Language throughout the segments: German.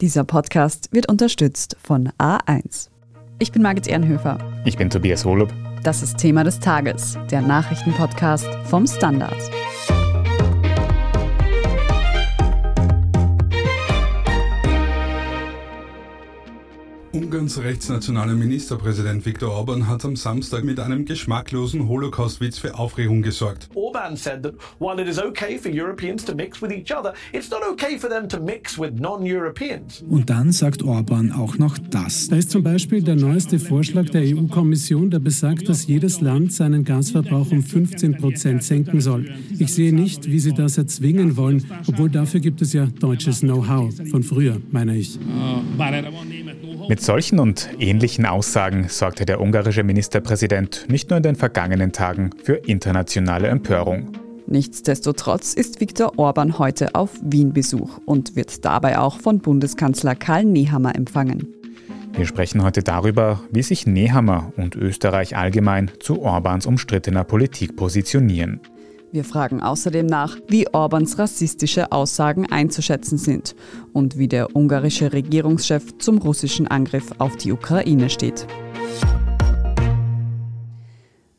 Dieser Podcast wird unterstützt von A1. Ich bin Margit Ehrenhöfer. Ich bin Tobias Holub. Das ist Thema des Tages, der Nachrichtenpodcast vom Standard. Ungarns rechtsnationaler Ministerpräsident Viktor Orban hat am Samstag mit einem geschmacklosen Holocaust-Witz für Aufregung gesorgt. Orban said that while it is okay for Europeans to mix with each other, it's not okay for them to mix with non-Europeans. Und dann sagt Orban auch noch das. Da ist zum Beispiel der neueste Vorschlag der EU-Kommission, der besagt, dass jedes Land seinen Gasverbrauch um 15 Prozent senken soll. Ich sehe nicht, wie sie das erzwingen wollen, obwohl dafür gibt es ja deutsches Know-how. Von früher, meine ich. Mit solchen und ähnlichen Aussagen sorgte der ungarische Ministerpräsident nicht nur in den vergangenen Tagen für internationale Empörung. Nichtsdestotrotz ist Viktor Orban heute auf Wien-Besuch und wird dabei auch von Bundeskanzler Karl Nehammer empfangen. Wir sprechen heute darüber, wie sich Nehammer und Österreich allgemein zu Orbans umstrittener Politik positionieren. Wir fragen außerdem nach, wie Orbans rassistische Aussagen einzuschätzen sind und wie der ungarische Regierungschef zum russischen Angriff auf die Ukraine steht.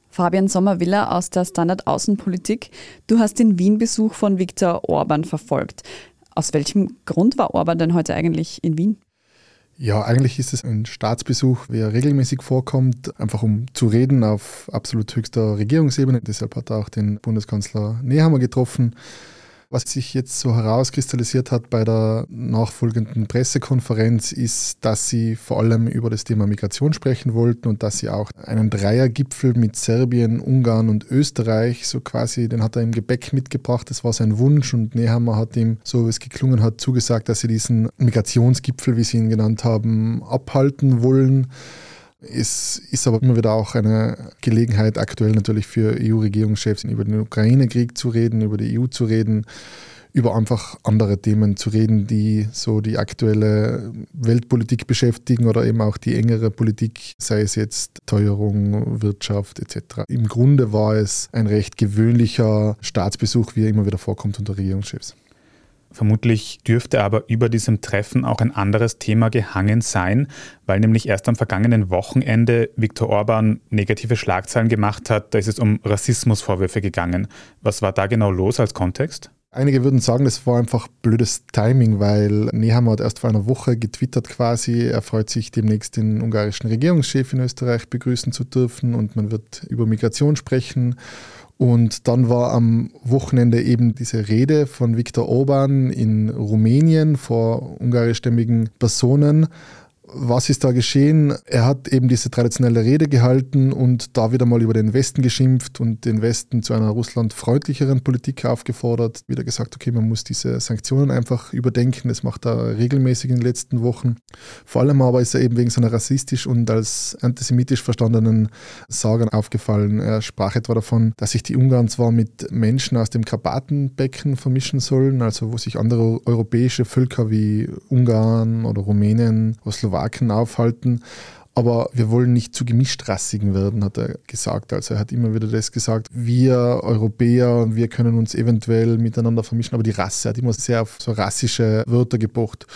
Fabian Sommer-Willer aus der Standard Außenpolitik. Du hast den Wien-Besuch von Viktor Orban verfolgt. Aus welchem Grund war Orban denn heute eigentlich in Wien? Ja, eigentlich ist es ein Staatsbesuch, wie er regelmäßig vorkommt, einfach um zu reden auf absolut höchster Regierungsebene. Deshalb hat er auch den Bundeskanzler Nehammer getroffen. Was sich jetzt so herauskristallisiert hat bei der nachfolgenden Pressekonferenz, ist, dass sie vor allem über das Thema Migration sprechen wollten und dass sie auch einen Dreiergipfel mit Serbien, Ungarn und Österreich, so quasi, den hat er im Gepäck mitgebracht. Das war sein Wunsch und Nehammer hat ihm, so wie es geklungen hat, zugesagt, dass sie diesen Migrationsgipfel, wie sie ihn genannt haben, abhalten wollen. Es ist aber immer wieder auch eine Gelegenheit, aktuell natürlich für EU-Regierungschefs über den Ukraine-Krieg zu reden, über die EU zu reden, über einfach andere Themen zu reden, die so die aktuelle Weltpolitik beschäftigen oder eben auch die engere Politik, sei es jetzt Teuerung, Wirtschaft etc. Im Grunde war es ein recht gewöhnlicher Staatsbesuch, wie er immer wieder vorkommt unter Regierungschefs. Vermutlich dürfte aber über diesem Treffen auch ein anderes Thema gehangen sein, weil nämlich erst am vergangenen Wochenende Viktor Orban negative Schlagzeilen gemacht hat. Da ist es um Rassismusvorwürfe gegangen. Was war da genau los als Kontext? Einige würden sagen, das war einfach blödes Timing, weil Nehammer hat erst vor einer Woche getwittert quasi, er freut sich demnächst den ungarischen Regierungschef in Österreich begrüßen zu dürfen und man wird über Migration sprechen. Und dann war am Wochenende eben diese Rede von Viktor Orban in Rumänien vor ungarischstämmigen Personen was ist da geschehen? Er hat eben diese traditionelle Rede gehalten und da wieder mal über den Westen geschimpft und den Westen zu einer russlandfreundlicheren Politik aufgefordert. Wieder gesagt, okay, man muss diese Sanktionen einfach überdenken. Das macht er regelmäßig in den letzten Wochen. Vor allem aber ist er eben wegen seiner rassistisch und als antisemitisch verstandenen Sagen aufgefallen. Er sprach etwa davon, dass sich die Ungarn zwar mit Menschen aus dem Karpatenbecken vermischen sollen, also wo sich andere europäische Völker wie Ungarn oder Rumänien oder Slowakei Slowaken aufhalten. Aber wir wollen nicht zu gemischtrassigen werden, hat er gesagt. Also er hat immer wieder das gesagt, wir Europäer, wir können uns eventuell miteinander vermischen, aber die Rasse hat immer sehr auf so rassische Wörter gepocht.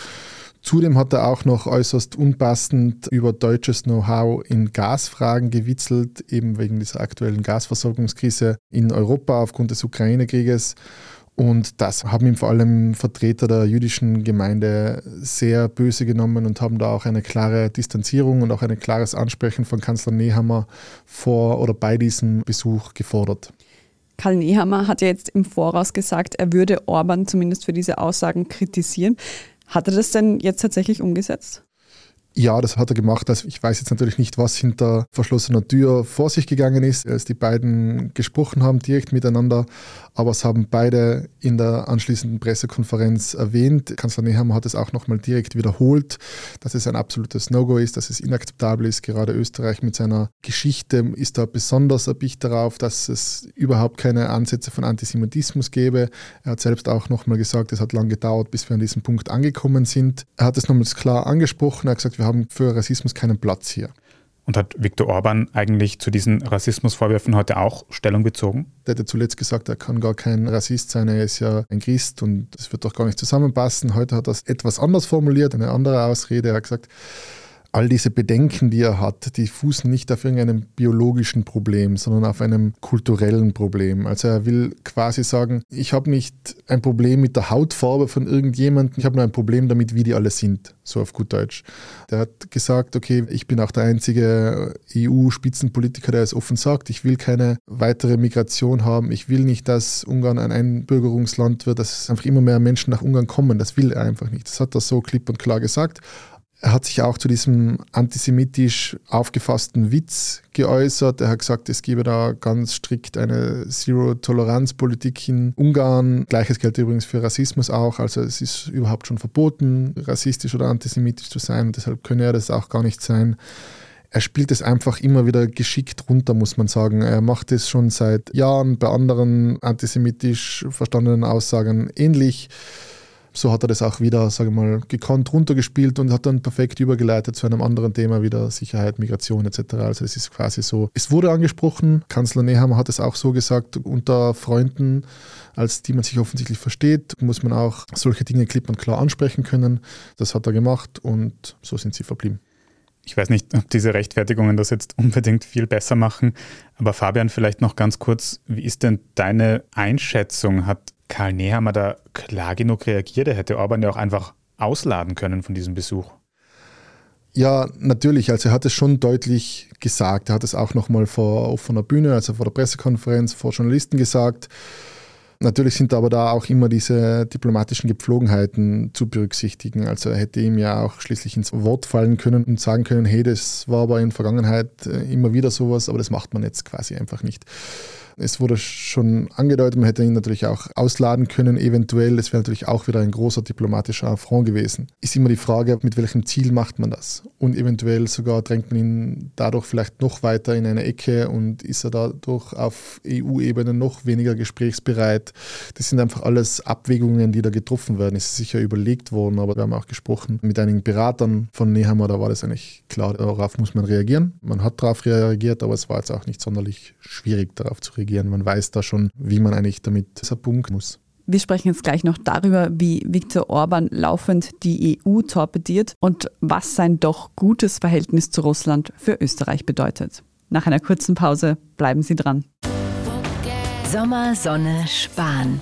Zudem hat er auch noch äußerst unpassend über deutsches Know-how in Gasfragen gewitzelt, eben wegen dieser aktuellen Gasversorgungskrise in Europa aufgrund des Ukraine-Krieges. Und das haben ihm vor allem Vertreter der jüdischen Gemeinde sehr böse genommen und haben da auch eine klare Distanzierung und auch ein klares Ansprechen von Kanzler Nehammer vor oder bei diesem Besuch gefordert. Karl Nehammer hat ja jetzt im Voraus gesagt, er würde Orban zumindest für diese Aussagen kritisieren. Hat er das denn jetzt tatsächlich umgesetzt? Ja, das hat er gemacht. Also ich weiß jetzt natürlich nicht, was hinter verschlossener Tür vor sich gegangen ist, als die beiden gesprochen haben, direkt miteinander. Aber es haben beide in der anschließenden Pressekonferenz erwähnt. Kanzler Nehammer hat es auch nochmal direkt wiederholt, dass es ein absolutes No-Go ist, dass es inakzeptabel ist. Gerade Österreich mit seiner Geschichte ist da besonders erpicht darauf, dass es überhaupt keine Ansätze von Antisemitismus gäbe. Er hat selbst auch nochmal gesagt, es hat lange gedauert, bis wir an diesem Punkt angekommen sind. Er hat es nochmals klar angesprochen. Er hat gesagt, wir haben für Rassismus keinen Platz hier. Und hat Viktor Orban eigentlich zu diesen Rassismusvorwürfen heute auch Stellung bezogen? Der hat ja zuletzt gesagt, er kann gar kein Rassist sein, er ist ja ein Christ und das wird doch gar nicht zusammenpassen. Heute hat er es etwas anders formuliert, eine andere Ausrede. Er hat gesagt, all diese Bedenken, die er hat, die fußen nicht auf irgendeinem biologischen Problem, sondern auf einem kulturellen Problem. Also er will quasi sagen, ich habe nicht ein Problem mit der Hautfarbe von irgendjemandem, ich habe nur ein Problem damit, wie die alle sind, so auf gut Deutsch. Der hat gesagt, okay, ich bin auch der einzige EU-Spitzenpolitiker, der es offen sagt, ich will keine weitere Migration haben, ich will nicht, dass Ungarn ein Einbürgerungsland wird, dass einfach immer mehr Menschen nach Ungarn kommen, das will er einfach nicht. Das hat er so klipp und klar gesagt. Er hat sich auch zu diesem antisemitisch aufgefassten Witz geäußert. Er hat gesagt, es gebe da ganz strikt eine Zero-Toleranz-Politik in Ungarn. Gleiches gilt übrigens für Rassismus auch. Also es ist überhaupt schon verboten, rassistisch oder antisemitisch zu sein. deshalb könne er das auch gar nicht sein. Er spielt es einfach immer wieder geschickt runter, muss man sagen. Er macht es schon seit Jahren bei anderen antisemitisch verstandenen Aussagen ähnlich so hat er das auch wieder, sage ich mal, gekonnt runtergespielt und hat dann perfekt übergeleitet zu einem anderen Thema, wieder Sicherheit, Migration etc. Also es ist quasi so, es wurde angesprochen, Kanzler Nehammer hat es auch so gesagt, unter Freunden, als die man sich offensichtlich versteht, muss man auch solche Dinge klipp und klar ansprechen können. Das hat er gemacht und so sind sie verblieben. Ich weiß nicht, ob diese Rechtfertigungen das jetzt unbedingt viel besser machen, aber Fabian, vielleicht noch ganz kurz, wie ist denn deine Einschätzung? Hat Karl Nehammer da klar genug reagiert? Er hätte Orban ja auch einfach ausladen können von diesem Besuch. Ja, natürlich. Also er hat es schon deutlich gesagt. Er hat es auch nochmal vor offener Bühne, also vor der Pressekonferenz, vor Journalisten gesagt. Natürlich sind aber da auch immer diese diplomatischen Gepflogenheiten zu berücksichtigen. Also er hätte ihm ja auch schließlich ins Wort fallen können und sagen können, hey, das war aber in der Vergangenheit äh, immer wieder sowas, aber das macht man jetzt quasi einfach nicht. Es wurde schon angedeutet, man hätte ihn natürlich auch ausladen können, eventuell. Das wäre natürlich auch wieder ein großer diplomatischer Affront gewesen. Ist immer die Frage, mit welchem Ziel macht man das? Und eventuell sogar drängt man ihn dadurch vielleicht noch weiter in eine Ecke und ist er dadurch auf EU-Ebene noch weniger gesprächsbereit. Das sind einfach alles Abwägungen, die da getroffen werden. Es ist sicher überlegt worden, aber wir haben auch gesprochen mit einigen Beratern von Nehammer, da war das eigentlich klar, darauf muss man reagieren. Man hat darauf reagiert, aber es war jetzt auch nicht sonderlich schwierig, darauf zu reagieren reagieren. Man weiß da schon, wie man eigentlich damit punkten muss. Wir sprechen jetzt gleich noch darüber, wie Viktor Orban laufend die EU torpediert und was sein doch gutes Verhältnis zu Russland für Österreich bedeutet. Nach einer kurzen Pause bleiben Sie dran. Sommer, Sonne, Spahn.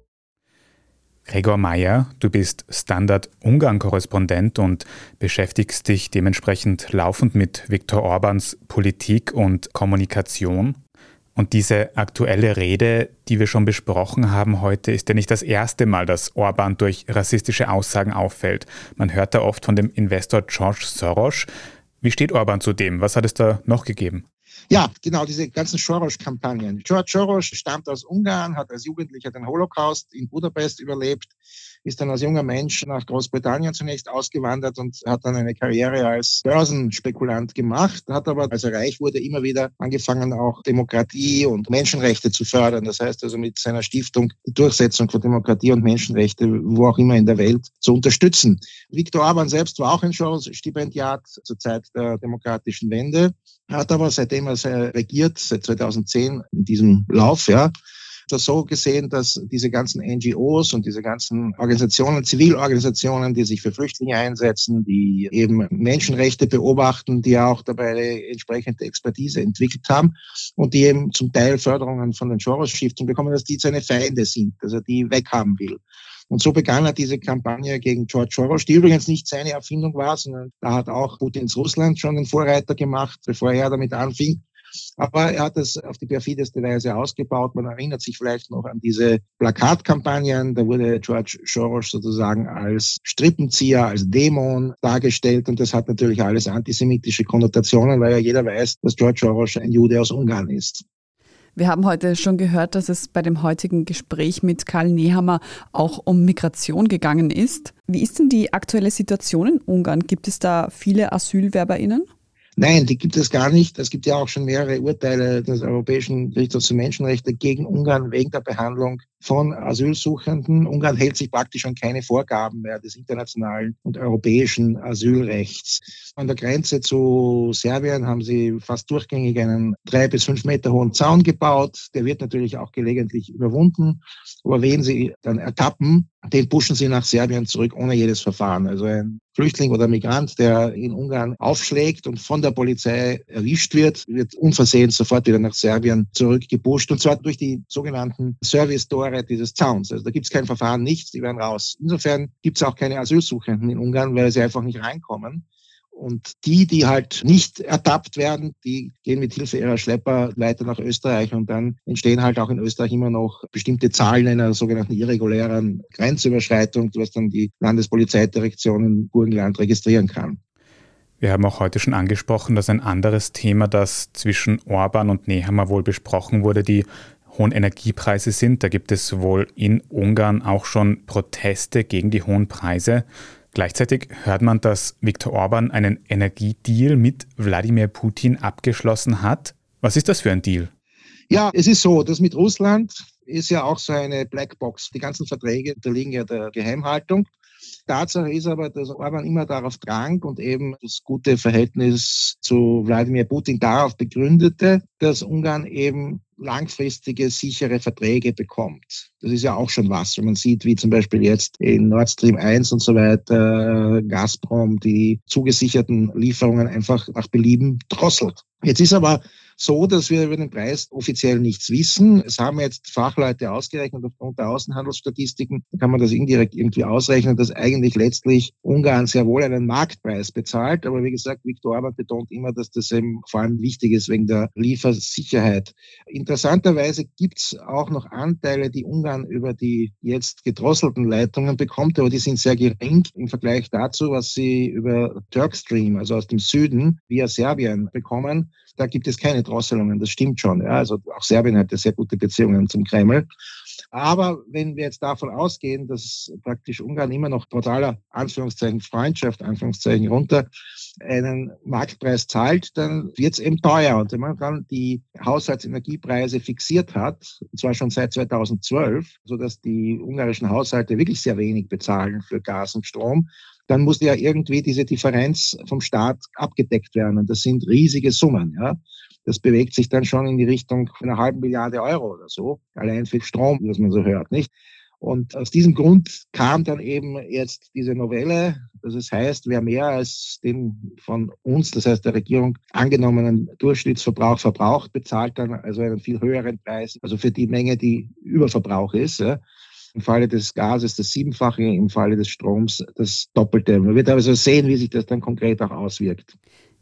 Gregor Mayer, du bist Standard-Ungarn-Korrespondent und beschäftigst dich dementsprechend laufend mit Viktor Orbans Politik und Kommunikation. Und diese aktuelle Rede, die wir schon besprochen haben heute, ist ja nicht das erste Mal, dass Orban durch rassistische Aussagen auffällt. Man hört da oft von dem Investor George Soros. Wie steht Orban zu dem? Was hat es da noch gegeben? Ja, genau, diese ganzen Soros-Kampagnen. George Soros stammt aus Ungarn, hat als Jugendlicher den Holocaust in Budapest überlebt, ist dann als junger Mensch nach Großbritannien zunächst ausgewandert und hat dann eine Karriere als Börsenspekulant gemacht, hat aber, als er reich wurde, immer wieder angefangen, auch Demokratie und Menschenrechte zu fördern. Das heißt also mit seiner Stiftung die Durchsetzung von Demokratie und Menschenrechte, wo auch immer in der Welt, zu unterstützen. Viktor Orban selbst war auch ein Soros-Stipendiat zur Zeit der demokratischen Wende, hat aber seitdem er regiert, seit 2010 in diesem Lauf, ja, das so gesehen, dass diese ganzen NGOs und diese ganzen Organisationen, Zivilorganisationen, die sich für Flüchtlinge einsetzen, die eben Menschenrechte beobachten, die auch dabei eine entsprechende Expertise entwickelt haben und die eben zum Teil Förderungen von den Soros-Stiftungen bekommen, dass die seine Feinde sind, dass er die weghaben will. Und so begann er diese Kampagne gegen George Soros, die übrigens nicht seine Erfindung war, sondern da hat auch Putins Russland schon den Vorreiter gemacht, bevor er damit anfing. Aber er hat es auf die perfideste Weise ausgebaut. Man erinnert sich vielleicht noch an diese Plakatkampagnen. Da wurde George Soros sozusagen als Strippenzieher, als Dämon dargestellt. Und das hat natürlich alles antisemitische Konnotationen, weil ja jeder weiß, dass George Soros ein Jude aus Ungarn ist. Wir haben heute schon gehört, dass es bei dem heutigen Gespräch mit Karl Nehammer auch um Migration gegangen ist. Wie ist denn die aktuelle Situation in Ungarn? Gibt es da viele AsylwerberInnen? Nein, die gibt es gar nicht. Es gibt ja auch schon mehrere Urteile des Europäischen Gerichtshofs für Menschenrechte gegen Ungarn wegen der Behandlung von Asylsuchenden. Ungarn hält sich praktisch an keine Vorgaben mehr des internationalen und europäischen Asylrechts. An der Grenze zu Serbien haben sie fast durchgängig einen drei bis fünf Meter hohen Zaun gebaut. Der wird natürlich auch gelegentlich überwunden. Aber wen sie dann ertappen, den pushen sie nach Serbien zurück ohne jedes Verfahren. Also ein Flüchtling oder Migrant, der in Ungarn aufschlägt und von der Polizei erwischt wird, wird unversehens sofort wieder nach Serbien zurückgepusht und zwar durch die sogenannten Service-Tore dieses Zauns. Also da gibt es kein Verfahren, nichts, die werden raus. Insofern gibt es auch keine Asylsuchenden in Ungarn, weil sie einfach nicht reinkommen. Und die, die halt nicht ertappt werden, die gehen mit Hilfe ihrer Schlepper weiter nach Österreich und dann entstehen halt auch in Österreich immer noch bestimmte Zahlen einer sogenannten irregulären Grenzüberschreitung, was dann die Landespolizeidirektion in Burgenland registrieren kann. Wir haben auch heute schon angesprochen, dass ein anderes Thema, das zwischen Orban und Nehammer wohl besprochen wurde, die hohen Energiepreise sind. Da gibt es wohl in Ungarn auch schon Proteste gegen die hohen Preise. Gleichzeitig hört man, dass Viktor Orban einen Energiedeal mit Wladimir Putin abgeschlossen hat. Was ist das für ein Deal? Ja, es ist so, das mit Russland ist ja auch so eine Blackbox. Die ganzen Verträge unterliegen ja der Geheimhaltung. Tatsache ist aber, dass Orban immer darauf drang und eben das gute Verhältnis zu Wladimir Putin darauf begründete, dass Ungarn eben langfristige, sichere Verträge bekommt. Das ist ja auch schon was, wenn man sieht, wie zum Beispiel jetzt in Nord Stream 1 und so weiter Gazprom die zugesicherten Lieferungen einfach nach Belieben drosselt. Jetzt ist aber so, dass wir über den Preis offiziell nichts wissen. Es haben jetzt Fachleute ausgerechnet aufgrund der Außenhandelsstatistiken. Kann man das indirekt irgendwie ausrechnen, dass eigentlich letztlich Ungarn sehr wohl einen Marktpreis bezahlt. Aber wie gesagt, Viktor Orban betont immer, dass das eben vor allem wichtig ist wegen der Liefersicherheit. Interessanterweise gibt es auch noch Anteile, die Ungarn über die jetzt gedrosselten Leitungen bekommt, aber die sind sehr gering im Vergleich dazu, was sie über Turkstream, also aus dem Süden, via Serbien bekommen. Da gibt es keine Drosselungen, das stimmt schon. Ja. Also auch Serbien hat ja sehr gute Beziehungen zum Kreml. Aber wenn wir jetzt davon ausgehen, dass praktisch Ungarn immer noch totaler Anführungszeichen Freundschaft, Anführungszeichen runter, einen Marktpreis zahlt, dann wird es eben teuer. Und wenn man dann die Haushaltsenergiepreise fixiert hat, und zwar schon seit 2012, sodass die ungarischen Haushalte wirklich sehr wenig bezahlen für Gas und Strom, dann muss ja irgendwie diese Differenz vom Staat abgedeckt werden. Und das sind riesige Summen. Ja. Das bewegt sich dann schon in die Richtung einer halben Milliarde Euro oder so, allein für Strom, was man so hört, nicht? Und aus diesem Grund kam dann eben jetzt diese Novelle, dass es heißt, wer mehr als den von uns, das heißt der Regierung, angenommenen Durchschnittsverbrauch verbraucht, bezahlt dann also einen viel höheren Preis, also für die Menge, die Überverbrauch ist. Ja. Im Falle des Gases das Siebenfache, im Falle des Stroms das Doppelte. Man wird also sehen, wie sich das dann konkret auch auswirkt.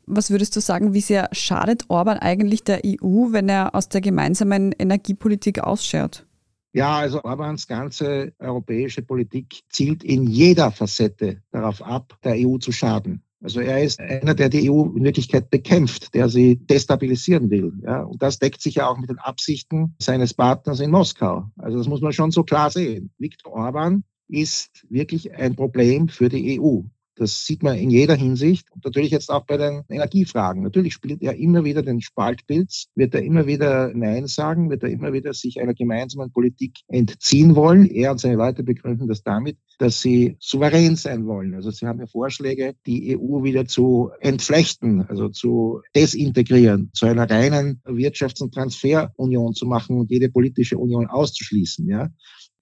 Was würdest du sagen, wie sehr schadet Orban eigentlich der EU, wenn er aus der gemeinsamen Energiepolitik ausschert? Ja, also Orbans ganze europäische Politik zielt in jeder Facette darauf ab, der EU zu schaden. Also er ist einer, der die EU in Wirklichkeit bekämpft, der sie destabilisieren will. Ja, und das deckt sich ja auch mit den Absichten seines Partners in Moskau. Also das muss man schon so klar sehen. Viktor Orban ist wirklich ein Problem für die EU. Das sieht man in jeder Hinsicht. Und natürlich jetzt auch bei den Energiefragen. Natürlich spielt er immer wieder den Spaltpilz, wird er immer wieder Nein sagen, wird er immer wieder sich einer gemeinsamen Politik entziehen wollen. Er und seine Leute begründen das damit, dass sie souverän sein wollen. Also sie haben ja Vorschläge, die EU wieder zu entflechten, also zu desintegrieren, zu einer reinen Wirtschafts- und Transferunion zu machen und jede politische Union auszuschließen. Ja.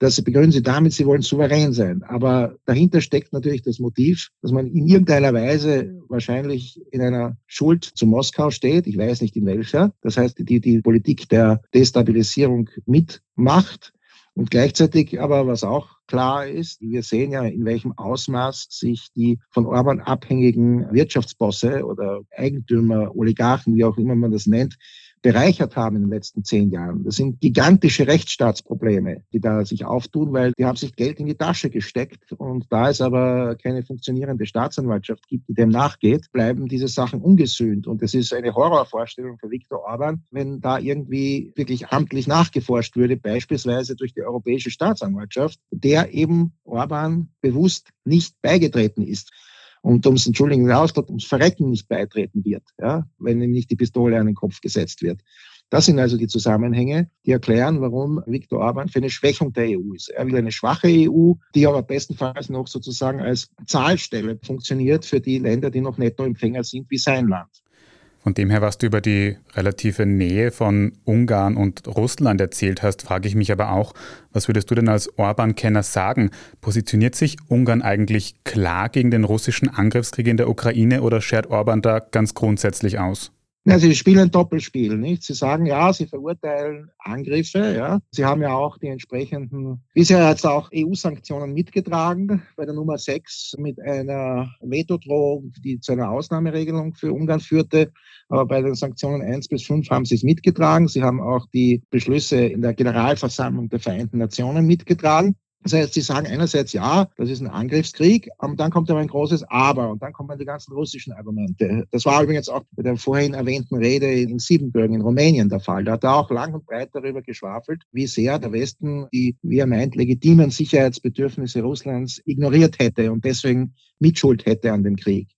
Das begründen sie damit, sie wollen souverän sein. Aber dahinter steckt natürlich das Motiv, dass man in irgendeiner Weise wahrscheinlich in einer Schuld zu Moskau steht. Ich weiß nicht in welcher. Das heißt, die, die Politik der Destabilisierung mitmacht. Und gleichzeitig aber, was auch klar ist, wir sehen ja, in welchem Ausmaß sich die von Orban abhängigen Wirtschaftsbosse oder Eigentümer, Oligarchen, wie auch immer man das nennt, bereichert haben in den letzten zehn Jahren. Das sind gigantische Rechtsstaatsprobleme, die da sich auftun, weil die haben sich Geld in die Tasche gesteckt und da es aber keine funktionierende Staatsanwaltschaft gibt, die dem nachgeht, bleiben diese Sachen ungesühnt. Und es ist eine Horrorvorstellung für Viktor Orban, wenn da irgendwie wirklich amtlich nachgeforscht würde, beispielsweise durch die Europäische Staatsanwaltschaft, der eben Orban bewusst nicht beigetreten ist und ums Entschuldigung den Ausdruck, ums Verrecken nicht beitreten wird, ja, wenn ihm nicht die Pistole an den Kopf gesetzt wird. Das sind also die Zusammenhänge, die erklären, warum Viktor Orban für eine Schwächung der EU ist. Er will eine schwache EU, die aber bestenfalls noch sozusagen als Zahlstelle funktioniert für die Länder, die noch Nettoempfänger sind, wie sein Land. Von dem her, was du über die relative Nähe von Ungarn und Russland erzählt hast, frage ich mich aber auch, was würdest du denn als Orban-Kenner sagen? Positioniert sich Ungarn eigentlich klar gegen den russischen Angriffskrieg in der Ukraine oder schert Orban da ganz grundsätzlich aus? Ja, sie spielen Doppelspiel, nicht? Sie sagen ja, sie verurteilen Angriffe, ja. Sie haben ja auch die entsprechenden, bisher hat es auch EU-Sanktionen mitgetragen, bei der Nummer 6 mit einer Vetodrohung, die zu einer Ausnahmeregelung für Ungarn führte. Aber bei den Sanktionen 1 bis 5 haben sie es mitgetragen. Sie haben auch die Beschlüsse in der Generalversammlung der Vereinten Nationen mitgetragen. Das heißt, sie sagen einerseits ja, das ist ein Angriffskrieg, und dann kommt aber ein großes Aber und dann kommen die ganzen russischen Argumente. Das war übrigens auch bei der vorhin erwähnten Rede in Siebenbürgen in Rumänien der Fall. Da hat er auch lang und breit darüber geschwafelt, wie sehr der Westen die, wie er meint, legitimen Sicherheitsbedürfnisse Russlands ignoriert hätte und deswegen Mitschuld hätte an dem Krieg.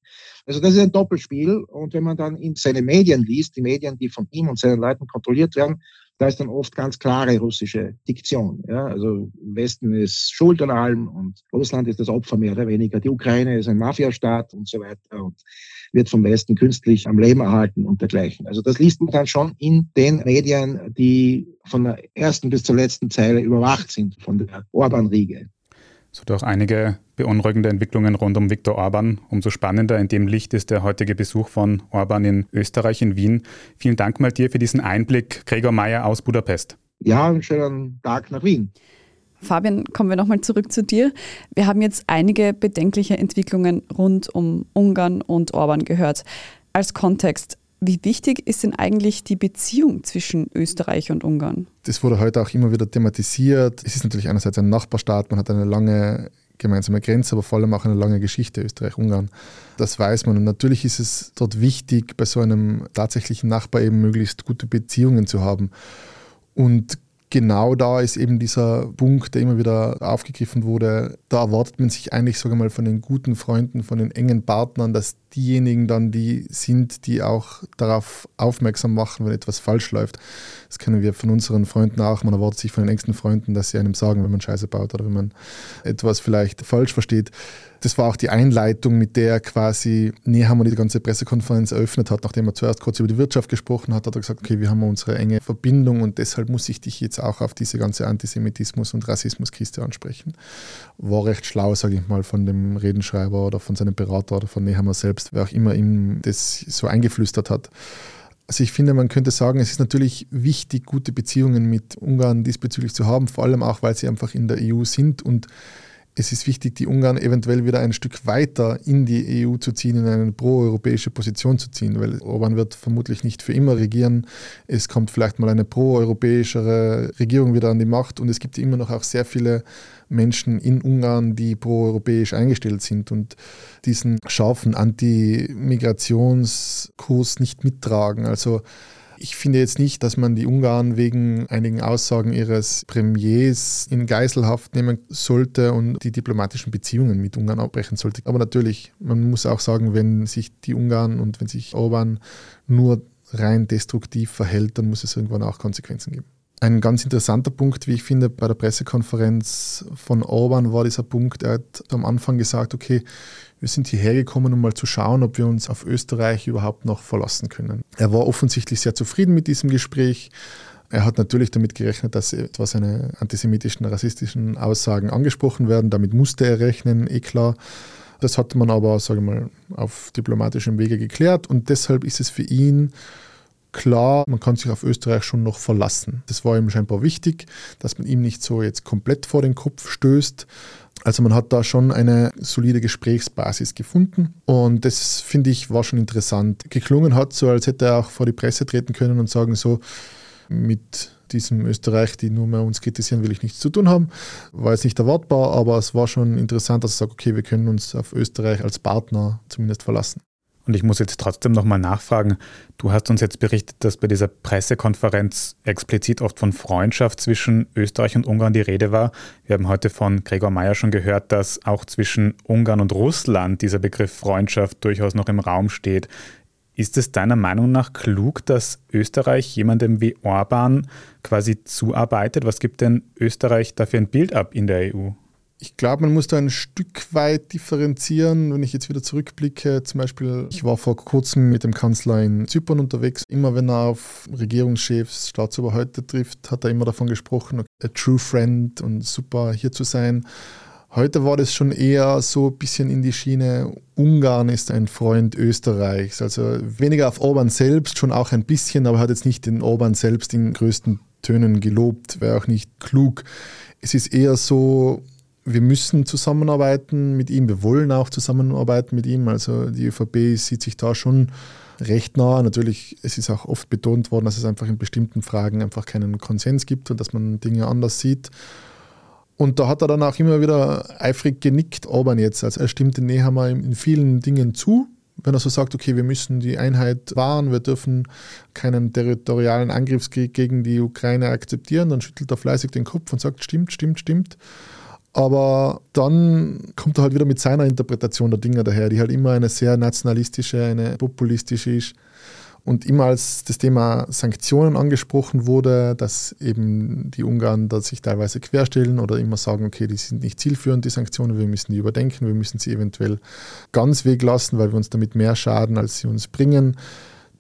Also das ist ein Doppelspiel. Und wenn man dann in seine Medien liest, die Medien, die von ihm und seinen Leuten kontrolliert werden, da ist dann oft ganz klare russische Diktion. Ja? Also Westen ist schuld an allem und Russland ist das Opfer mehr oder weniger. Die Ukraine ist ein Mafiastaat und so weiter und wird vom Westen künstlich am Leben erhalten und dergleichen. Also das liest man dann schon in den Medien, die von der ersten bis zur letzten Zeile überwacht sind von der Orban-Riege. So doch einige beunruhigende Entwicklungen rund um Viktor Orban. Umso spannender in dem Licht ist der heutige Besuch von Orban in Österreich, in Wien. Vielen Dank mal dir für diesen Einblick, Gregor Mayer aus Budapest. Ja, einen schönen Tag nach Wien. Fabian, kommen wir nochmal zurück zu dir. Wir haben jetzt einige bedenkliche Entwicklungen rund um Ungarn und Orban gehört. Als Kontext, wie wichtig ist denn eigentlich die Beziehung zwischen Österreich und Ungarn? Das wurde heute auch immer wieder thematisiert. Es ist natürlich einerseits ein Nachbarstaat, man hat eine lange gemeinsame Grenze, aber vor allem auch eine lange Geschichte Österreich-Ungarn. Das weiß man. Und natürlich ist es dort wichtig, bei so einem tatsächlichen Nachbar eben möglichst gute Beziehungen zu haben. Und genau da ist eben dieser Punkt, der immer wieder aufgegriffen wurde. Da erwartet man sich eigentlich, sage mal, von den guten Freunden, von den engen Partnern, dass diejenigen dann die sind, die auch darauf aufmerksam machen, wenn etwas falsch läuft. Das kennen wir von unseren Freunden auch. Man erwartet sich von den engsten Freunden, dass sie einem sagen, wenn man Scheiße baut oder wenn man etwas vielleicht falsch versteht. Das war auch die Einleitung, mit der quasi Nehammer die ganze Pressekonferenz eröffnet hat. Nachdem er zuerst kurz über die Wirtschaft gesprochen hat, hat er gesagt, okay, wir haben unsere enge Verbindung und deshalb muss ich dich jetzt auch auf diese ganze Antisemitismus- und Rassismuskiste ansprechen. War recht schlau, sage ich mal, von dem Redenschreiber oder von seinem Berater oder von Nehammer selbst wer auch immer ihm das so eingeflüstert hat. Also ich finde, man könnte sagen, es ist natürlich wichtig, gute Beziehungen mit Ungarn diesbezüglich zu haben, vor allem auch, weil sie einfach in der EU sind und es ist wichtig, die Ungarn eventuell wieder ein Stück weiter in die EU zu ziehen, in eine proeuropäische Position zu ziehen, weil Orban wird vermutlich nicht für immer regieren. Es kommt vielleicht mal eine proeuropäischere Regierung wieder an die Macht und es gibt immer noch auch sehr viele Menschen in Ungarn, die proeuropäisch eingestellt sind und diesen scharfen Anti-Migrationskurs nicht mittragen. Also ich finde jetzt nicht, dass man die Ungarn wegen einigen Aussagen ihres Premiers in Geiselhaft nehmen sollte und die diplomatischen Beziehungen mit Ungarn abbrechen sollte. Aber natürlich, man muss auch sagen, wenn sich die Ungarn und wenn sich Orban nur rein destruktiv verhält, dann muss es irgendwann auch Konsequenzen geben. Ein ganz interessanter Punkt, wie ich finde, bei der Pressekonferenz von Orban war dieser Punkt, er hat am Anfang gesagt, okay, wir sind hierher gekommen, um mal zu schauen, ob wir uns auf Österreich überhaupt noch verlassen können. Er war offensichtlich sehr zufrieden mit diesem Gespräch. Er hat natürlich damit gerechnet, dass etwas seine antisemitischen, rassistischen Aussagen angesprochen werden. Damit musste er rechnen, eh klar. Das hat man aber, sage ich mal, auf diplomatischem Wege geklärt und deshalb ist es für ihn klar, man kann sich auf Österreich schon noch verlassen. Das war ihm scheinbar wichtig, dass man ihm nicht so jetzt komplett vor den Kopf stößt. Also man hat da schon eine solide Gesprächsbasis gefunden und das finde ich war schon interessant. Geklungen hat so, als hätte er auch vor die Presse treten können und sagen so, mit diesem Österreich, die nur mehr uns kritisieren, will ich nichts zu tun haben. War jetzt nicht erwartbar, aber es war schon interessant, dass er sagt, okay, wir können uns auf Österreich als Partner zumindest verlassen. Und ich muss jetzt trotzdem nochmal nachfragen. Du hast uns jetzt berichtet, dass bei dieser Pressekonferenz explizit oft von Freundschaft zwischen Österreich und Ungarn die Rede war. Wir haben heute von Gregor Mayer schon gehört, dass auch zwischen Ungarn und Russland dieser Begriff Freundschaft durchaus noch im Raum steht. Ist es deiner Meinung nach klug, dass Österreich jemandem wie Orban quasi zuarbeitet? Was gibt denn Österreich dafür ein Bild ab in der EU? Ich glaube, man muss da ein Stück weit differenzieren. Wenn ich jetzt wieder zurückblicke, zum Beispiel, ich war vor kurzem mit dem Kanzler in Zypern unterwegs. Immer wenn er auf Regierungschefs, Staatsoberhäupter trifft, hat er immer davon gesprochen, a true friend und super hier zu sein. Heute war das schon eher so ein bisschen in die Schiene, Ungarn ist ein Freund Österreichs. Also weniger auf Orban selbst, schon auch ein bisschen, aber hat jetzt nicht den Orban selbst in größten Tönen gelobt, wäre auch nicht klug. Es ist eher so, wir müssen zusammenarbeiten mit ihm, wir wollen auch zusammenarbeiten mit ihm. Also die ÖVP sieht sich da schon recht nah. Natürlich, es ist auch oft betont worden, dass es einfach in bestimmten Fragen einfach keinen Konsens gibt und dass man Dinge anders sieht. Und da hat er dann auch immer wieder eifrig genickt, Orban jetzt. Also er stimmte Nehammer in vielen Dingen zu, wenn er so sagt, okay, wir müssen die Einheit wahren, wir dürfen keinen territorialen Angriffskrieg gegen die Ukraine akzeptieren, dann schüttelt er fleißig den Kopf und sagt, stimmt, stimmt, stimmt. Aber dann kommt er halt wieder mit seiner Interpretation der Dinge daher, die halt immer eine sehr nationalistische, eine populistische ist. Und immer als das Thema Sanktionen angesprochen wurde, dass eben die Ungarn da sich teilweise querstellen oder immer sagen, okay, die sind nicht zielführend, die Sanktionen, wir müssen die überdenken, wir müssen sie eventuell ganz weglassen, weil wir uns damit mehr schaden, als sie uns bringen.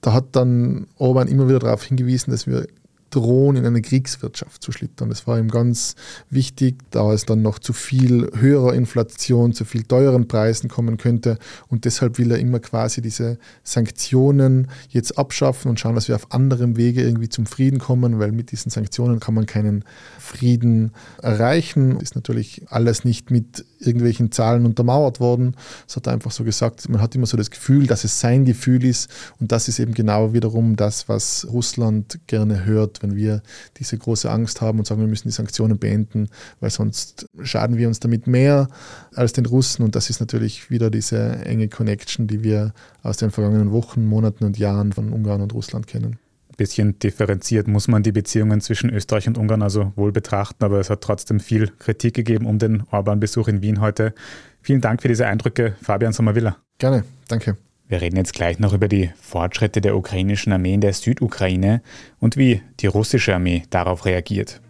Da hat dann Orban immer wieder darauf hingewiesen, dass wir drohen, in eine Kriegswirtschaft zu schlittern. Das war ihm ganz wichtig, da es dann noch zu viel höherer Inflation, zu viel teuren Preisen kommen könnte. Und deshalb will er immer quasi diese Sanktionen jetzt abschaffen und schauen, dass wir auf anderem Wege irgendwie zum Frieden kommen, weil mit diesen Sanktionen kann man keinen Frieden erreichen. Ist natürlich alles nicht mit irgendwelchen Zahlen untermauert worden. Es hat einfach so gesagt, man hat immer so das Gefühl, dass es sein Gefühl ist. Und das ist eben genau wiederum das, was Russland gerne hört, wenn wir diese große Angst haben und sagen, wir müssen die Sanktionen beenden, weil sonst schaden wir uns damit mehr als den Russen. Und das ist natürlich wieder diese enge Connection, die wir aus den vergangenen Wochen, Monaten und Jahren von Ungarn und Russland kennen bisschen differenziert muss man die Beziehungen zwischen Österreich und Ungarn also wohl betrachten, aber es hat trotzdem viel Kritik gegeben um den Orban-Besuch in Wien heute. Vielen Dank für diese Eindrücke, Fabian Sommervilla. Gerne, danke. Wir reden jetzt gleich noch über die Fortschritte der ukrainischen Armee in der Südukraine und wie die russische Armee darauf reagiert.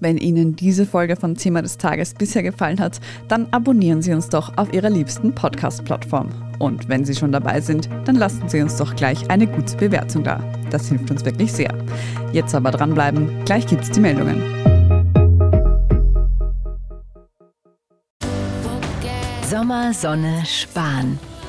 Wenn Ihnen diese Folge von Thema des Tages bisher gefallen hat, dann abonnieren Sie uns doch auf Ihrer liebsten Podcast-Plattform. Und wenn Sie schon dabei sind, dann lassen Sie uns doch gleich eine gute Bewertung da. Das hilft uns wirklich sehr. Jetzt aber dranbleiben, gleich gibt's die Meldungen. Sommer, Sonne, Spahn.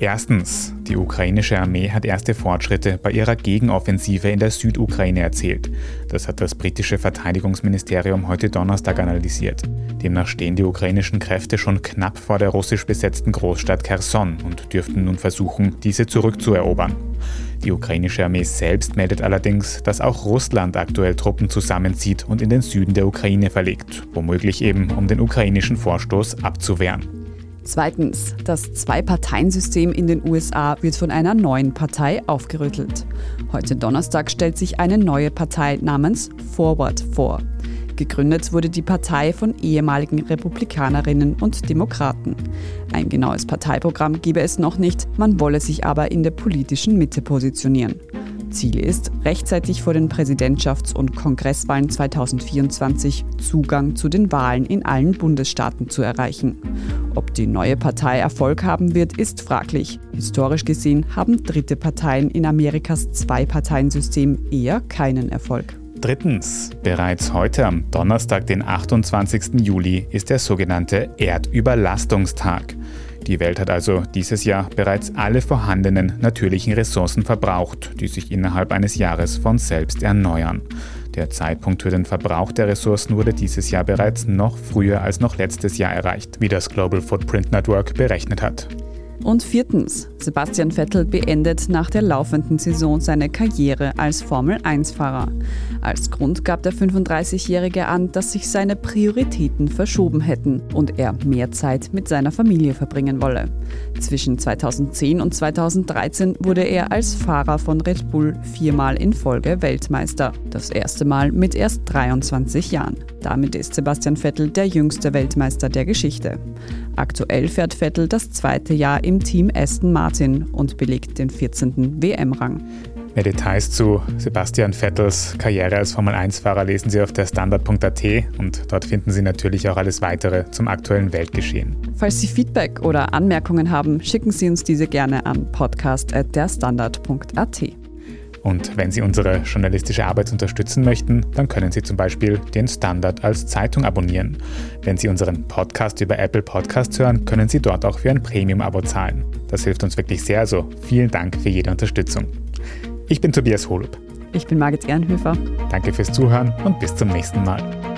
Erstens, die ukrainische Armee hat erste Fortschritte bei ihrer Gegenoffensive in der Südukraine erzielt. Das hat das britische Verteidigungsministerium heute Donnerstag analysiert. Demnach stehen die ukrainischen Kräfte schon knapp vor der russisch besetzten Großstadt Kherson und dürften nun versuchen, diese zurückzuerobern. Die ukrainische Armee selbst meldet allerdings, dass auch Russland aktuell Truppen zusammenzieht und in den Süden der Ukraine verlegt, womöglich eben um den ukrainischen Vorstoß abzuwehren. Zweitens, das Zwei-Parteien-System in den USA wird von einer neuen Partei aufgerüttelt. Heute Donnerstag stellt sich eine neue Partei namens Forward vor. Gegründet wurde die Partei von ehemaligen Republikanerinnen und Demokraten. Ein genaues Parteiprogramm gebe es noch nicht, man wolle sich aber in der politischen Mitte positionieren. Ziel ist, rechtzeitig vor den Präsidentschafts- und Kongresswahlen 2024 Zugang zu den Wahlen in allen Bundesstaaten zu erreichen. Ob die neue Partei Erfolg haben wird, ist fraglich. Historisch gesehen haben dritte Parteien in Amerikas Zwei-Parteien-System eher keinen Erfolg. Drittens, bereits heute am Donnerstag, den 28. Juli, ist der sogenannte Erdüberlastungstag. Die Welt hat also dieses Jahr bereits alle vorhandenen natürlichen Ressourcen verbraucht, die sich innerhalb eines Jahres von selbst erneuern. Der Zeitpunkt für den Verbrauch der Ressourcen wurde dieses Jahr bereits noch früher als noch letztes Jahr erreicht, wie das Global Footprint Network berechnet hat. Und viertens, Sebastian Vettel beendet nach der laufenden Saison seine Karriere als Formel-1-Fahrer. Als Grund gab der 35-Jährige an, dass sich seine Prioritäten verschoben hätten und er mehr Zeit mit seiner Familie verbringen wolle. Zwischen 2010 und 2013 wurde er als Fahrer von Red Bull viermal in Folge Weltmeister. Das erste Mal mit erst 23 Jahren. Damit ist Sebastian Vettel der jüngste Weltmeister der Geschichte. Aktuell fährt Vettel das zweite Jahr im Team Aston Martin und belegt den 14. WM-Rang. Mehr Details zu Sebastian Vettels Karriere als Formel-1-Fahrer lesen Sie auf der Standard.at und dort finden Sie natürlich auch alles weitere zum aktuellen Weltgeschehen. Falls Sie Feedback oder Anmerkungen haben, schicken Sie uns diese gerne an podcast.derstandard.at. Und wenn Sie unsere journalistische Arbeit unterstützen möchten, dann können Sie zum Beispiel den Standard als Zeitung abonnieren. Wenn Sie unseren Podcast über Apple Podcasts hören, können Sie dort auch für ein Premium-Abo zahlen. Das hilft uns wirklich sehr, also vielen Dank für jede Unterstützung. Ich bin Tobias Holub. Ich bin Margit Ehrenhöfer. Danke fürs Zuhören und bis zum nächsten Mal.